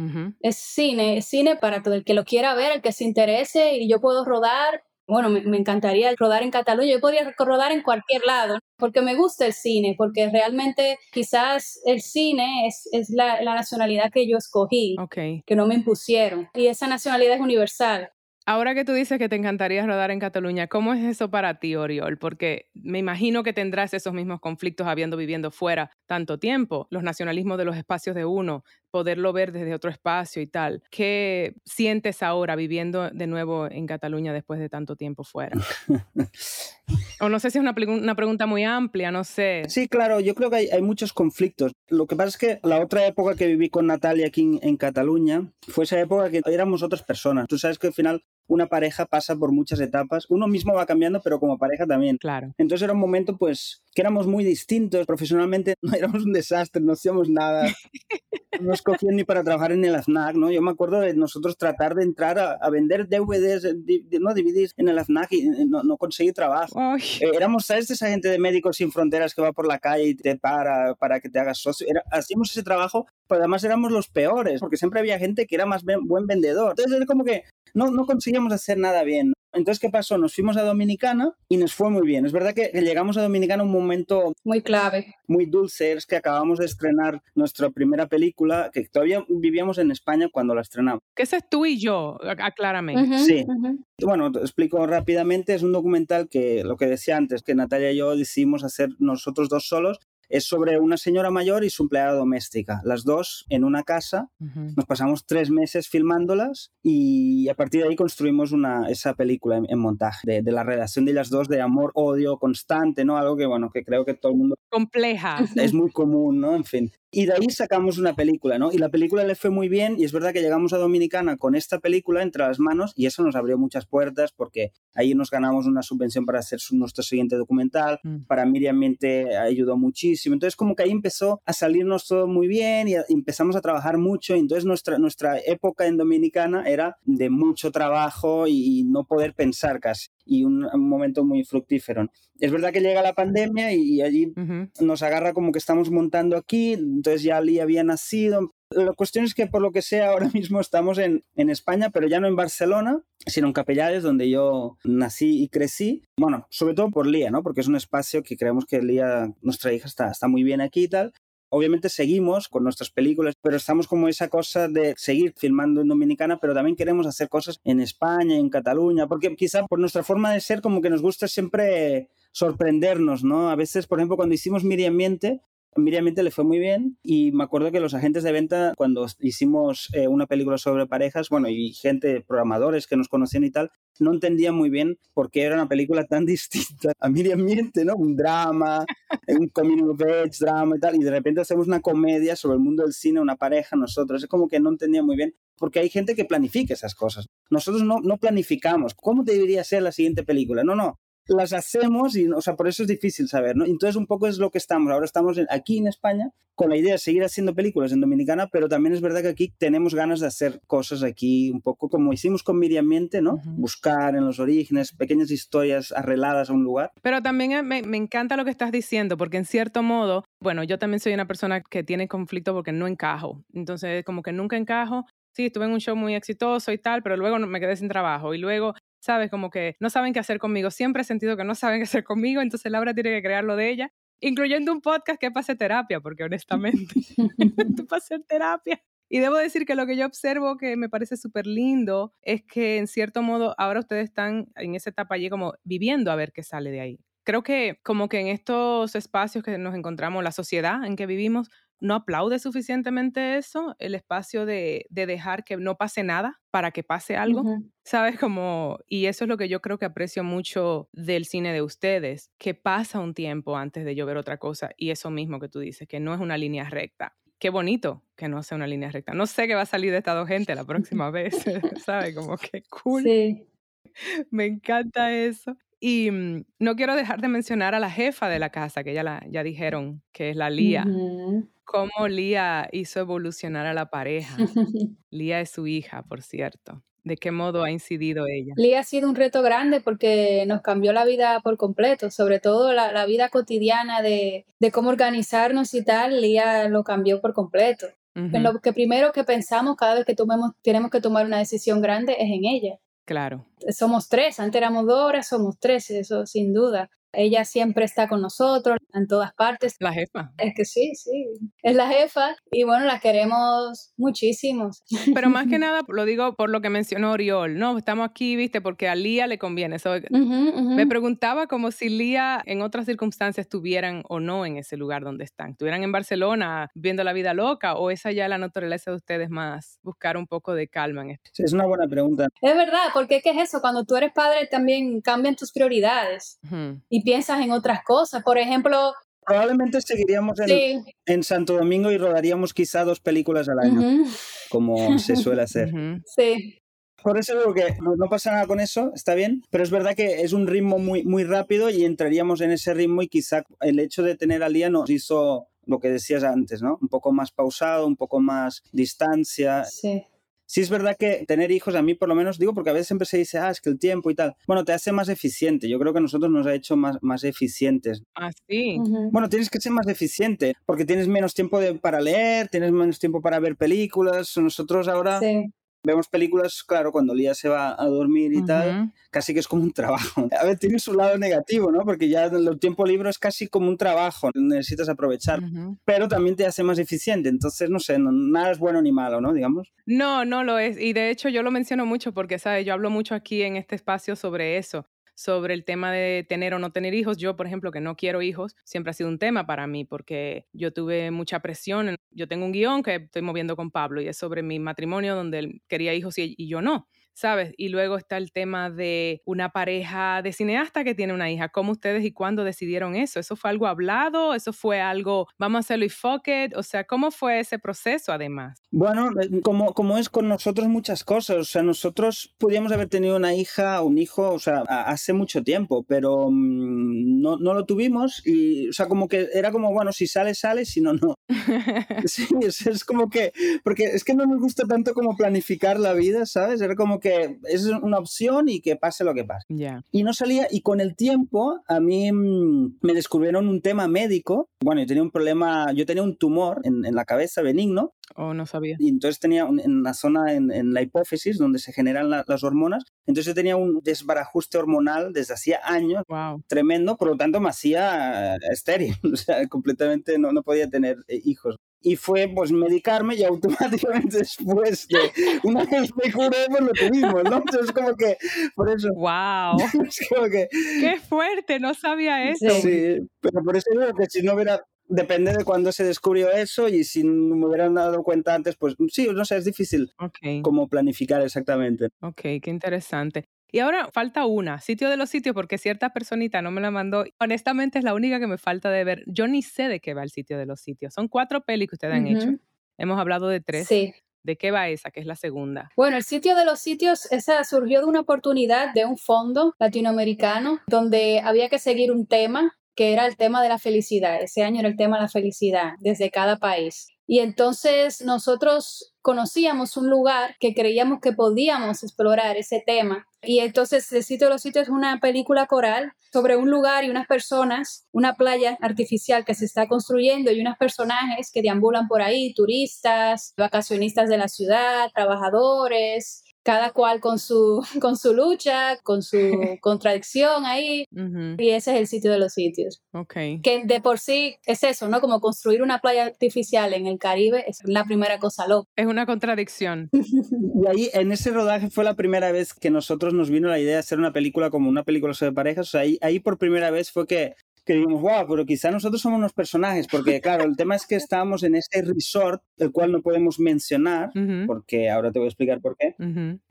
Es cine, es cine para todo el que lo quiera ver, el que se interese y yo puedo rodar. Bueno, me, encantaría rodar en Cataluña. Yo podría rodar en cualquier lado porque me gusta el cine, porque realmente quizás el cine es, es la, la, nacionalidad que yo escogí, que no me impusieron. Y esa nacionalidad es universal. Ahora que tú dices que te encantaría rodar en Cataluña, ¿cómo es eso para ti, Oriol? Porque me imagino que tendrás esos mismos conflictos habiendo viviendo fuera tanto tiempo, los nacionalismos de los espacios de uno, poderlo ver desde otro espacio y tal. ¿Qué sientes ahora viviendo de nuevo en Cataluña después de tanto tiempo fuera? O no sé si es una, una, pregunta muy amplia, no sé. Sí, claro, yo creo que hay, hay, muchos conflictos. Lo que pasa es que la otra época que viví con Natalia aquí en, en Cataluña fue esa época que éramos otras personas. Tú sabes que al final una pareja pasa por muchas etapas. Uno mismo va cambiando, pero como pareja también. Claro. Entonces era un momento, pues, que éramos muy distintos. Profesionalmente no éramos un desastre, no hacíamos nada. No escogían ni para trabajar en el AFNAC, ¿no? Yo me acuerdo de nosotros tratar de entrar a, vender DVDs, no DVDs en el AFNAC y no, no conseguir trabajo. Eh, éramos, ¿sabes? Esa gente de Médicos Sin Fronteras que va por la calle y te para para que te hagas socio. hacíamos ese trabajo, pero además éramos los peores, porque siempre había gente que era más buen vendedor. Entonces era como que no, no conseguíamos hacer nada bien. Entonces, ¿qué pasó? Nos fuimos a Dominicana y nos fue muy bien. Es verdad que llegamos a Dominicana un momento muy clave, muy dulce. Es que acabamos de estrenar nuestra primera película, que todavía vivíamos en España cuando la estrenamos. ¿Qué es tú y yo? Aclárame. sí. Bueno, te explico rápidamente. Es un documental que, lo que decía antes, que Natalia y yo decidimos hacer nosotros dos solos es sobre una señora mayor y su empleada doméstica. Las dos en una casa. Nos pasamos tres meses filmándolas y a partir de ahí construimos una, esa película en, montaje de, la relación de ellas dos de amor, odio constante, ¿no? Algo que, bueno, que creo que todo el mundo... Compleja. Es muy común, ¿no? En fin. Y de ahí sacamos una película, ¿no? Y la película le fue muy bien y es verdad que llegamos a Dominicana con esta película entre las manos y eso nos abrió muchas puertas porque ahí nos ganamos una subvención para hacer nuestro siguiente documental. Mm. Para Miriam Miente ayudó muchísimo. Entonces como que ahí empezó a salirnos todo muy bien y empezamos a trabajar mucho. Entonces nuestra, nuestra época en Dominicana era de mucho trabajo y no poder pensar casi y un, momento muy fructífero. Es verdad que llega la pandemia y, allí nos agarra como que estamos montando aquí, entonces ya Ali había nacido. La cuestión es que por lo que sea ahora mismo estamos en, en España, pero ya no en Barcelona, sino en Capellades, donde yo nací y crecí. Bueno, sobre todo por Lía, ¿no? Porque es un espacio que creemos que Lía, nuestra hija, está, está muy bien aquí y tal obviamente seguimos con nuestras películas, pero estamos como esa cosa de seguir filmando en Dominicana, pero también queremos hacer cosas en España, en Cataluña, porque quizá por nuestra forma de ser como que nos gusta siempre sorprendernos, ¿no? A veces, por ejemplo, cuando hicimos Miriam Miente, Miriam Miente le fue muy bien y me acuerdo que los agentes de venta, cuando hicimos eh, una película sobre parejas, bueno, y gente, programadores que nos conocían y tal, no entendía muy bien por qué era una película tan distinta a Miriam ¿no? Un drama, un coming of age, drama y tal, y de repente hacemos una comedia sobre el mundo del cine, una pareja, nosotros. Es como que no entendía muy bien, porque hay gente que planifica esas cosas. Nosotros no, no planificamos. ¿Cómo debería ser la siguiente película? No, no las hacemos y, o sea, por eso es difícil saber, ¿no? Entonces un poco es lo que estamos. Ahora estamos aquí en España con la idea de seguir haciendo películas en Dominicana, pero también es verdad que aquí tenemos ganas de hacer cosas aquí un poco como hicimos con Miriam Miente, ¿no? Buscar en los orígenes pequeñas historias arregladas a un lugar. Pero también eh, me, me encanta lo que estás diciendo, porque en cierto modo, bueno, yo también soy una persona que tiene conflicto porque no encajo. Entonces, como que nunca encajo sí, estuve en un show muy exitoso y tal, pero luego me quedé sin trabajo y luego ¿sabes? Como que no saben qué hacer conmigo. Siempre he sentido que no saben qué hacer conmigo, entonces Laura tiene que crear lo de ella, incluyendo un podcast que pase terapia, porque honestamente, para hacer terapia. Y debo decir que lo que yo observo que me parece súper lindo es que en cierto modo ahora ustedes están en esa etapa allí como viviendo a ver qué sale de ahí. Creo que como que en estos espacios que nos encontramos, la sociedad en que vivimos, no aplaude suficientemente eso, el espacio de, dejar que no pase nada para que pase algo, ¿sabes? Como, y eso es lo que yo creo que aprecio mucho del cine de ustedes, que pasa un tiempo antes de yo ver otra cosa y eso mismo que tú dices, que no es una línea recta. Qué bonito que no sea una línea recta. No sé qué va a salir de esta dos gente la próxima vez, ¿sabes? Como que cool. Sí. Me encanta eso. Y mm, no quiero dejar de mencionar a la jefa de la casa, que ya, la, ya dijeron que es la Lía. Cómo Lía hizo evolucionar a la pareja. Lía es su hija, por cierto. ¿De qué modo ha incidido ella? Lía ha sido un reto grande porque nos cambió la vida por completo, sobre todo la, vida cotidiana de, de, cómo organizarnos y tal, Lía lo cambió por completo. Lo que primero que pensamos cada vez que tomemos, tenemos que tomar una decisión grande es en ella. Claro. Somos tres, antes éramos dos, ahora somos tres, eso sin duda. Ella siempre está con nosotros en todas partes. La jefa. Es que sí, sí. Es la jefa y bueno, la queremos muchísimo. Pero más que nada lo digo por lo que mencionó Oriol, ¿no? Estamos aquí, viste, porque a Lía le conviene. eso Me preguntaba como si Lía en otras circunstancias estuvieran o no en ese lugar donde están. ¿Estuvieran en Barcelona viendo la vida loca o es allá la naturaleza de ustedes más buscar un poco de calma en esto? Sí, es una buena pregunta. Es verdad, porque ¿qué es eso? Cuando tú eres padre también cambian tus prioridades. Y y piensas en otras cosas. Por ejemplo, Probablemente seguiríamos en, en, Santo Domingo y rodaríamos quizá dos películas al año, como se suele hacer. Sí. Por eso digo que no, pasa nada con eso, está bien, pero es verdad que es un ritmo muy, muy rápido y entraríamos en ese ritmo y quizá el hecho de tener al día nos hizo lo que decías antes, ¿no? Un poco más pausado, un poco más distancia. Sí sí es verdad que tener hijos, a mí por lo menos digo, porque a veces siempre se dice, ah, es que el tiempo y tal. Bueno, te hace más eficiente. Yo creo que a nosotros nos ha hecho más, más eficientes. Ah, sí. Bueno, tienes que ser más eficiente, porque tienes menos tiempo de, para leer, tienes menos tiempo para ver películas. Nosotros ahora vemos películas, claro, cuando Lía se va a dormir y tal, casi que es como un trabajo. A ver, tiene su lado negativo, ¿no? Porque ya el tiempo libre es casi como un trabajo, necesitas aprovechar, pero también te hace más eficiente, entonces, no sé, nada es bueno ni malo, ¿no? Digamos. No, no lo es, y de hecho yo lo menciono mucho porque, ¿sabes? Yo hablo mucho aquí en este espacio sobre eso sobre el tema de tener o no tener hijos. Yo, por ejemplo, que no quiero hijos, siempre ha sido un tema para mí porque yo tuve mucha presión. Yo tengo un guion que estoy moviendo con Pablo y es sobre mi matrimonio donde él quería hijos y, y yo no. ¿Sabes? Y luego está el tema de una pareja de cineasta que tiene una hija. ¿Cómo ustedes y cuándo decidieron eso? ¿Eso fue algo hablado? ¿Eso fue algo, vamos a hacerlo y fuck it? O sea, ¿cómo fue ese proceso además? Bueno, eh, como, como es con nosotros muchas cosas. O sea, nosotros podíamos haber tenido una hija o un hijo, o sea, hace mucho tiempo, pero mm, no, no, lo tuvimos y, o sea, como que era como, bueno, si sale, sale, si no, no. sí, es, es como que, porque es que no nos gusta tanto como planificar la vida, ¿sabes? Era como que es una opción y que pase lo que pase. Y no salía, y con el tiempo a mí mm, me descubrieron un tema médico. Bueno, yo tenía un problema, yo tenía un tumor en, la cabeza benigno. Oh, no sabía. Y entonces tenía en la zona, en, la hipófisis, donde se generan las hormonas, entonces yo tenía un desbarajuste hormonal desde hacía años, tremendo, por lo tanto me hacía estéril, o sea, completamente no, no podía tener eh, hijos y fue pues medicarme y automáticamente después de una vez me curé pues lo tuvimos, ¿no? Entonces como que por eso... ¡Wow! es como que, ¡Qué fuerte! No sabía eso. Sí, pero por eso digo que si no hubiera... Depende de cuándo se descubrió eso y si no me hubieran dado cuenta antes, pues sí, no sé, es difícil como planificar exactamente. Ok, qué interesante. Y ahora falta una, sitio de los sitios, porque cierta personita no me la mandó. Honestamente es la única que me falta de ver. Yo ni sé de qué va el sitio de los sitios. Son cuatro pelis que ustedes han hecho. Hemos hablado de tres. Sí. ¿De qué va esa, que es la segunda? Bueno, el sitio de los sitios, esa surgió de una oportunidad de un fondo latinoamericano donde había que seguir un tema que era el tema de la felicidad. Ese año era el tema de la felicidad desde cada país. Y entonces nosotros conocíamos un lugar que creíamos que podíamos explorar ese tema. Y entonces El sitio de los sitios es una película coral sobre un lugar y unas personas, una playa artificial que se está construyendo y unos personajes que deambulan por ahí, turistas, vacacionistas de la ciudad, trabajadores, cada cual con su, con su lucha, con su contradicción ahí. Y ese es el sitio de los sitios. Okay. Que de por sí es eso, ¿no? Como construir una playa artificial en el Caribe es la primera cosa loca. Es una contradicción. y ahí, en ese rodaje fue la primera vez que nosotros nos vino la idea de hacer una película como una película sobre parejas. O sea, ahí, ahí por primera vez fue que que dijimos, wow, pero quizá nosotros somos unos personajes, porque claro, el tema es que estábamos en este resort, el cual no podemos mencionar, porque ahora te voy a explicar por qué,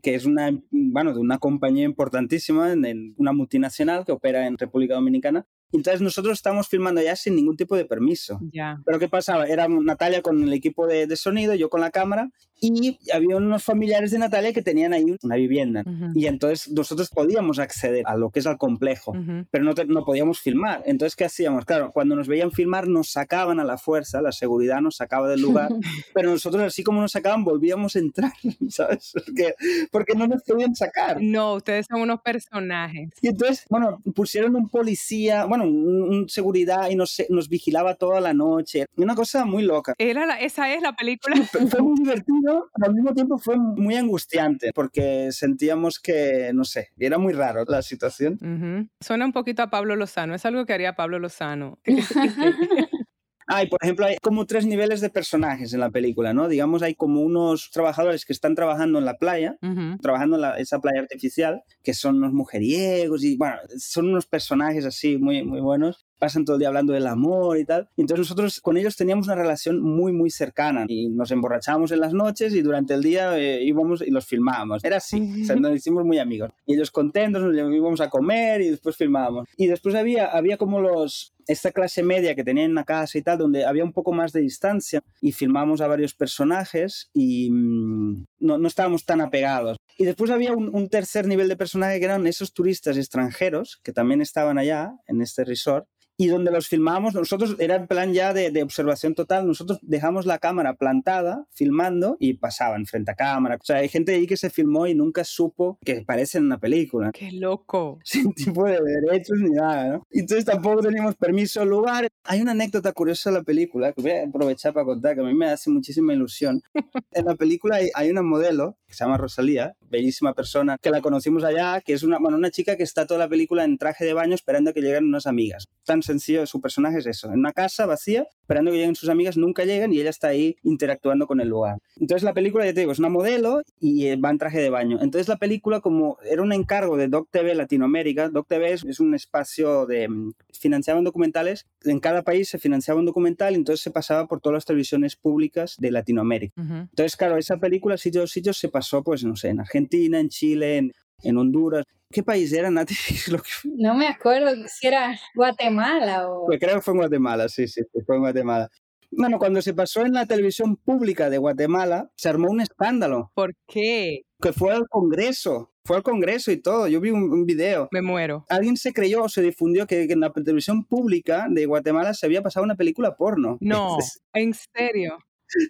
que es una, bueno, de una compañía importantísima, en, una multinacional que opera en República Dominicana, entonces nosotros estábamos filmando ya sin ningún tipo de permiso. Pero ¿qué pasaba? Era Natalia con el equipo de, de, sonido, yo con la cámara, y había unos familiares de Natalia que tenían ahí una vivienda. Y entonces nosotros podíamos acceder a lo que es el complejo, pero no, no podíamos filmar. Entonces, ¿qué hacíamos? Claro, cuando nos veían filmar nos sacaban a la fuerza, la seguridad nos sacaba del lugar, pero nosotros así como nos sacaban volvíamos a entrar, ¿sabes? Porque, porque no nos podían sacar. No, ustedes son unos personajes. Y entonces, bueno, pusieron un policía, bueno, un, seguridad y nos, nos vigilaba toda la noche. Una cosa muy loca. Era esa es la película. Fue muy divertido, pero al mismo tiempo fue muy angustiante porque sentíamos que, no sé, era muy raro la situación. Suena un poquito a Pablo Lozano, es algo que haría Pablo Lozano. Hay, por ejemplo, hay como tres niveles de personajes en la película, ¿no? Digamos, hay como unos trabajadores que están trabajando en la playa, trabajando en esa playa artificial, que son unos mujeriegos y, bueno, son unos personajes así muy, muy buenos. Pasan todo el día hablando del amor y tal. Y entonces nosotros con ellos teníamos una relación muy, muy cercana y nos emborrachábamos en las noches y durante el día eh, íbamos y los filmábamos. Era así, o sea, nos hicimos muy amigos. Y ellos contentos, nos íbamos a comer y después filmábamos. Y después había, había como los, esta clase media que tenían en la casa y tal, donde había un poco más de distancia y filmamos a varios personajes y mm, no, no, estábamos tan apegados. Y después había un, un, tercer nivel de personaje que eran esos turistas extranjeros que también estaban allá en este resort y donde los filmamos, nosotros era en plan ya de, de, observación total, nosotros dejamos la cámara plantada, filmando y pasaban frente a cámara. O sea, hay gente ahí que se filmó y nunca supo que parece en una película. ¡Qué loco! Sin tipo de derechos ni nada, ¿no? Entonces tampoco teníamos permiso al lugar. Hay una anécdota curiosa de la película que voy a aprovechar para contar, que a mí me hace muchísima ilusión. en la película hay, hay una modelo que se llama Rosalía, bellísima persona, que la conocimos allá, que es una, bueno, una chica que está toda la película en traje de baño esperando a que lleguen unas amigas. Tan sencillo, su personaje es eso, en una casa vacía, esperando que lleguen sus amigas, nunca llegan y ella está ahí interactuando con el lugar. Entonces la película, ya te digo, es una modelo y va en traje de baño. Entonces la película, como era un encargo de Doc TV Latinoamérica, Doc TV es, es un espacio de... Mm, financiaban documentales, en cada país se financiaba un documental y entonces se pasaba por todas las televisiones públicas de Latinoamérica. Uh -huh. Entonces, claro, esa película, sitios, sitios, se pasó, pues, no sé, en Argentina, en Chile, en, en Honduras. ¿Qué país era, Nati? No me acuerdo si era Guatemala o... Pues creo que fue en Guatemala, sí, sí, fue en Guatemala. Bueno, cuando se pasó en la televisión pública de Guatemala, se armó un escándalo. ¿Por qué? Que fue al Congreso. Fue al Congreso y todo. Yo vi un, un video. Me muero. Alguien se creyó o se difundió que, que, en la televisión pública de Guatemala se había pasado una película porno. No, en serio.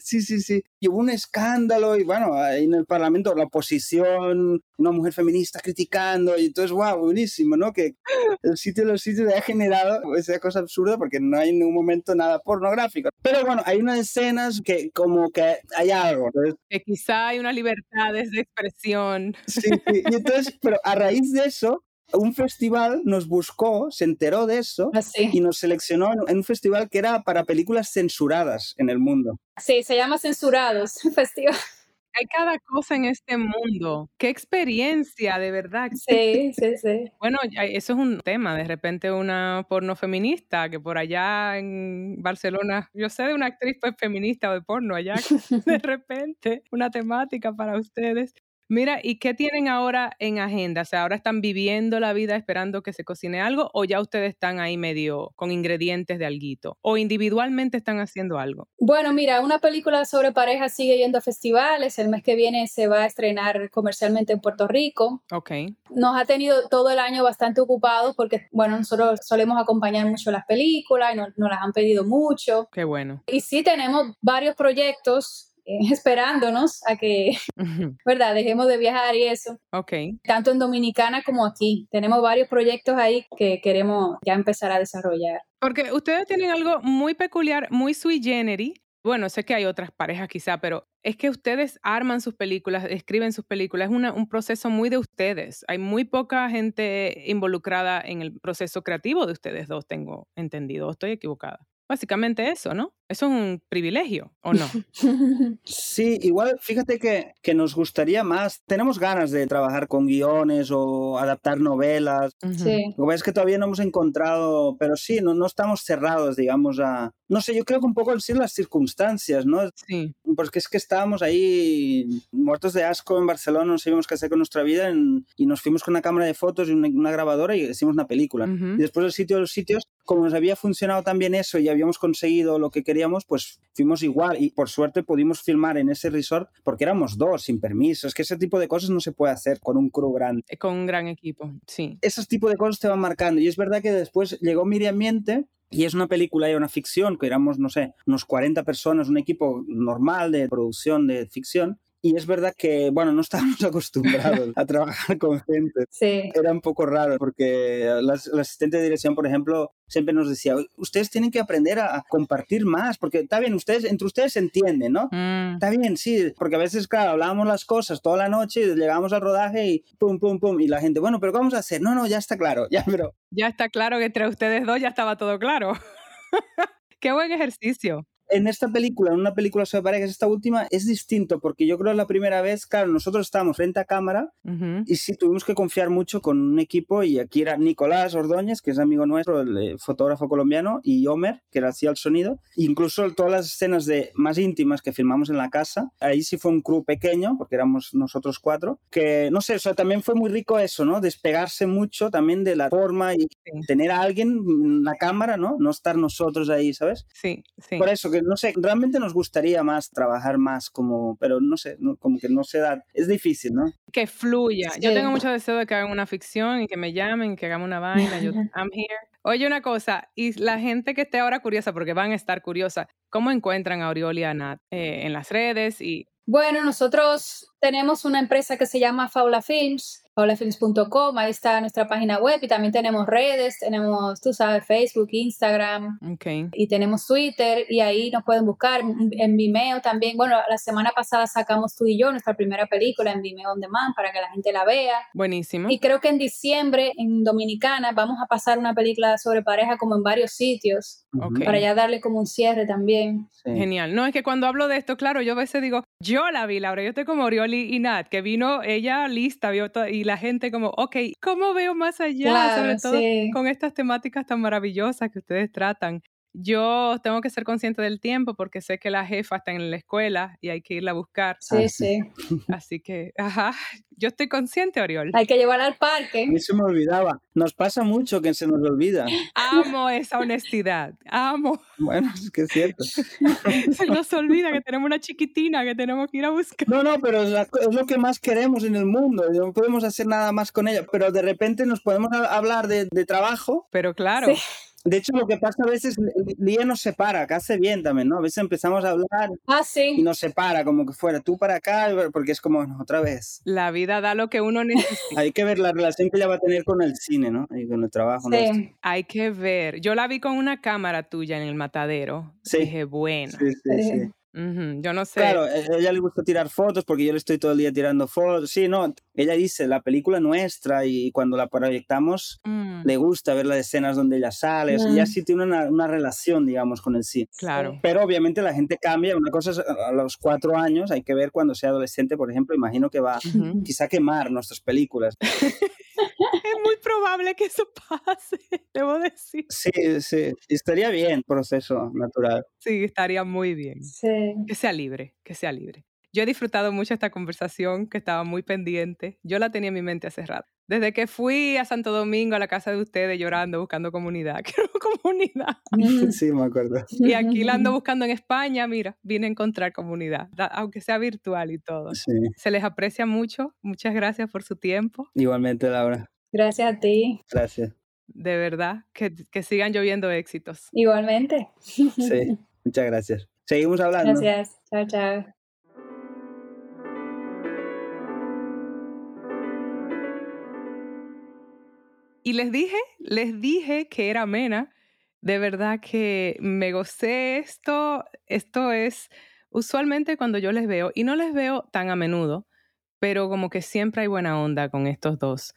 Sí, sí, sí. Y hubo un escándalo y bueno, ahí en el Parlamento la oposición, una mujer feminista criticando y entonces, wow, buenísimo, ¿no? Que el sitio de los sitios ha generado esa cosa absurda porque no hay en ningún momento nada pornográfico. Pero bueno, hay unas escenas que como que hay algo. Que quizá hay unas libertades de expresión. Sí, sí. Y entonces, pero a raíz de eso, un festival nos buscó, se enteró de eso ¿Ah, sí? y nos seleccionó en un festival que era para películas censuradas en el mundo. Sí, se llama Censurados Festival. Hay cada cosa en este mundo. Qué experiencia, de verdad. Sí, sí, sí. Bueno, eso es un tema. De repente una porno feminista que por allá en Barcelona, yo sé de una actriz pues, feminista o de porno allá, de repente una temática para ustedes. Mira, ¿y qué tienen ahora en agenda? O sea, ¿ahora están viviendo la vida esperando que se cocine algo o ya ustedes están ahí medio con ingredientes de alguito? ¿O individualmente están haciendo algo? Bueno, mira, una película sobre pareja sigue yendo a festivales. El mes que viene se va a estrenar comercialmente en Puerto Rico. Ok. Nos ha tenido todo el año bastante ocupados porque, bueno, nosotros solemos acompañar mucho las películas y nos, nos las han pedido mucho. Qué bueno. Y sí tenemos varios proyectos esperándonos a que, ¿verdad? Dejemos de viajar y eso. Ok. Tanto en Dominicana como aquí. Tenemos varios proyectos ahí que queremos ya empezar a desarrollar. Porque ustedes tienen algo muy peculiar, muy sui generis. Bueno, sé que hay otras parejas quizá, pero es que ustedes arman sus películas, escriben sus películas, es una, un proceso muy de ustedes. Hay muy poca gente involucrada en el proceso creativo de ustedes dos, tengo entendido. ¿Estoy equivocada? Básicamente eso, ¿no? Eso es un privilegio, ¿o no? Sí, igual, fíjate que, que, nos gustaría más. Tenemos ganas de trabajar con guiones o adaptar novelas. Uh -huh. Sí. Lo que es que todavía no hemos encontrado, pero sí, no, no estamos cerrados, digamos, a... No sé, yo creo que un poco han sido las circunstancias, ¿no? Sí. Porque es que estábamos ahí muertos de asco en Barcelona, no sabíamos qué hacer con nuestra vida en, y nos fuimos con una cámara de fotos y una, una grabadora y hicimos una película. Uh -huh. Y después del sitio de los sitios, como nos había funcionado también eso y habíamos conseguido lo que queríamos, pues fuimos igual y por suerte pudimos filmar en ese resort porque éramos dos, sin permiso. Es que ese tipo de cosas no se puede hacer con un crew grande. Con un gran equipo, sí. Esos tipos de cosas te van marcando y es verdad que después llegó Miriam Miente y es una película y una ficción, que éramos, no sé, unos 40 personas, un equipo normal de producción de ficción, y es verdad que, bueno, no estábamos acostumbrados a trabajar con gente. Sí. Era un poco raro porque la, la, asistente de dirección, por ejemplo, siempre nos decía, ustedes tienen que aprender a, compartir más, porque está bien, ustedes, entre ustedes se entienden, ¿no? Mm. Está bien, sí, porque a veces, claro, hablábamos las cosas toda la noche y llegábamos al rodaje y pum, pum, pum, y la gente, bueno, pero ¿qué vamos a hacer? No, no, ya está claro, ya, pero... Ya está claro que entre ustedes dos ya estaba todo claro. Qué buen ejercicio. En esta película, en una película sobre parejas, esta última, es distinto porque yo creo que la primera vez, claro, nosotros estábamos frente a cámara y sí tuvimos que confiar mucho con un equipo y aquí era Nicolás Ordóñez, que es amigo nuestro, el eh, fotógrafo colombiano, y Homer, que hacía el sonido. Incluso todas las escenas de más íntimas que filmamos en la casa, ahí sí fue un crew pequeño, porque éramos nosotros cuatro, que no sé, o también fue muy rico eso, ¿no? Despegarse mucho también de la forma y tener a alguien, una cámara, ¿no? No estar nosotros ahí, ¿sabes? Sí, sí. Por eso que no sé, realmente nos gustaría más trabajar más como, pero no sé, como que no se da, es difícil, ¿no? Que fluya. Yo tengo mucho deseo de que hagan una ficción y que me llamen, que hagamos una vaina, yo, I'm here. Oye, una cosa, y la gente que esté ahora curiosa, porque van a estar curiosa, ¿cómo encuentran a Oriol y a Nat eh, en las redes? Y... Bueno, nosotros tenemos una empresa que se llama Faula Films paulafilms.com, ahí está nuestra página web y también tenemos redes, tenemos, tú sabes, Facebook, Instagram y tenemos Twitter y ahí nos pueden buscar en Vimeo también. Bueno, la semana pasada sacamos tú y yo nuestra primera película en Vimeo On Demand para que la gente la vea. Buenísimo. Y creo que en diciembre en Dominicana vamos a pasar una película sobre pareja como en varios sitios para ya darle como un cierre también. Genial. No, es que cuando hablo de esto, claro, yo a veces digo, yo la vi, Laura, yo estoy como Y Nat, que vino ella lista, vio todo, y la gente como, ok, ¿cómo veo más allá? Sobre todo con estas temáticas tan maravillosas que ustedes tratan. Yo tengo que ser consciente del tiempo porque sé que la jefa está en la escuela y hay que irla a buscar. Sí, sí. Así que, ajá, yo estoy consciente, Oriol. Hay que llevarla al parque. A mí se me olvidaba. Nos pasa mucho que se nos olvida. Amo esa honestidad. Amo. Bueno, es que es cierto. se nos olvida que tenemos una chiquitina que tenemos que ir a buscar. No, no, pero es, lo que más queremos en el mundo. No podemos hacer nada más con ella. Pero de repente nos podemos hablar de, de trabajo. Pero claro. Sí de hecho, lo que pasa a veces, Lía nos separa, que hace bien también, ¿no? A veces empezamos a hablar ah, y nos separa, como que fuera tú para acá, porque es como otra vez. La vida da lo que uno necesita. Hay que ver la relación que ella va a tener con el cine, ¿no? Y con el trabajo. Sí. Hay que ver. Yo la vi con una cámara tuya en el matadero. Sí. Dije, bueno. Sí, sí, sí. Yo no sé. Claro, a ella le gusta tirar fotos porque yo le estoy todo el día tirando fotos. Sí, no, ella dice, la película nuestra y cuando la proyectamos mm. le gusta ver las escenas donde ella sale. O ella mm. sí tiene una, una, relación, digamos, con el cine. Claro. Pero obviamente la gente cambia. Una cosa es a los cuatro años, hay que ver cuando sea adolescente, por ejemplo, imagino que va quizá a quemar nuestras películas. es muy probable que eso pase, debo decir. Sí, sí, estaría bien, proceso natural. Sí, estaría muy bien. Sí. Que sea libre, que sea libre. Yo he disfrutado mucho esta conversación, que estaba muy pendiente. Yo la tenía en mi mente hace rato. Desde que fui a Santo Domingo, a la casa de ustedes, llorando, buscando comunidad. Quiero comunidad. Sí, me acuerdo. Y aquí la ando buscando en España, mira, vine a encontrar comunidad, aunque sea virtual y todo. Sí. Se les aprecia mucho. Muchas gracias por su tiempo. Igualmente, Laura. Gracias a ti. Gracias. De verdad, que, que sigan lloviendo éxitos. Igualmente. Sí, muchas gracias. Seguimos hablando. Gracias. Chao, chao. Y les dije, les dije que era amena. De verdad que me gocé esto. Esto es usualmente cuando yo les veo, y no les veo tan a menudo, pero como que siempre hay buena onda con estos dos.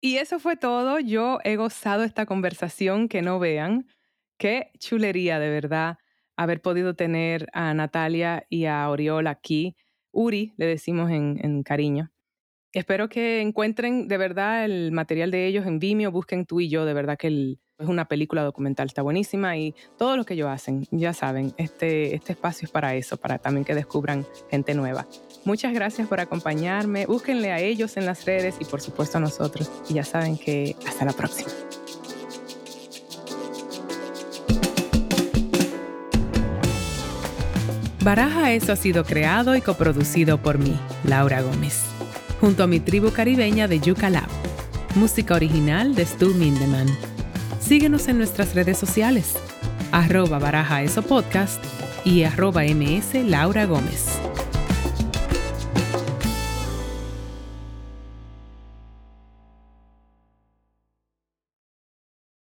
Y eso fue todo. Yo he gozado esta conversación, que no vean. Qué chulería, de verdad, haber podido tener a Natalia y a Oriol aquí. Uri, le decimos en cariño. Espero que encuentren de verdad el material de ellos en Vimeo, busquen tú y yo, de verdad que es una película documental, está buenísima y todo lo que ellos hacen, ya saben, este, este espacio es para eso, para también que descubran gente nueva. Muchas gracias por acompañarme, búsquenle a ellos en las redes y por supuesto a nosotros y ya saben que hasta la próxima. Baraja Eso ha sido creado y coproducido por mí, Laura Gómez junto a mi tribu caribeña de Yuca Lab. Música original de Stu Mindeman. Síguenos en nuestras redes sociales, arroba baraja eso podcast y arroba ms Laura Gómez.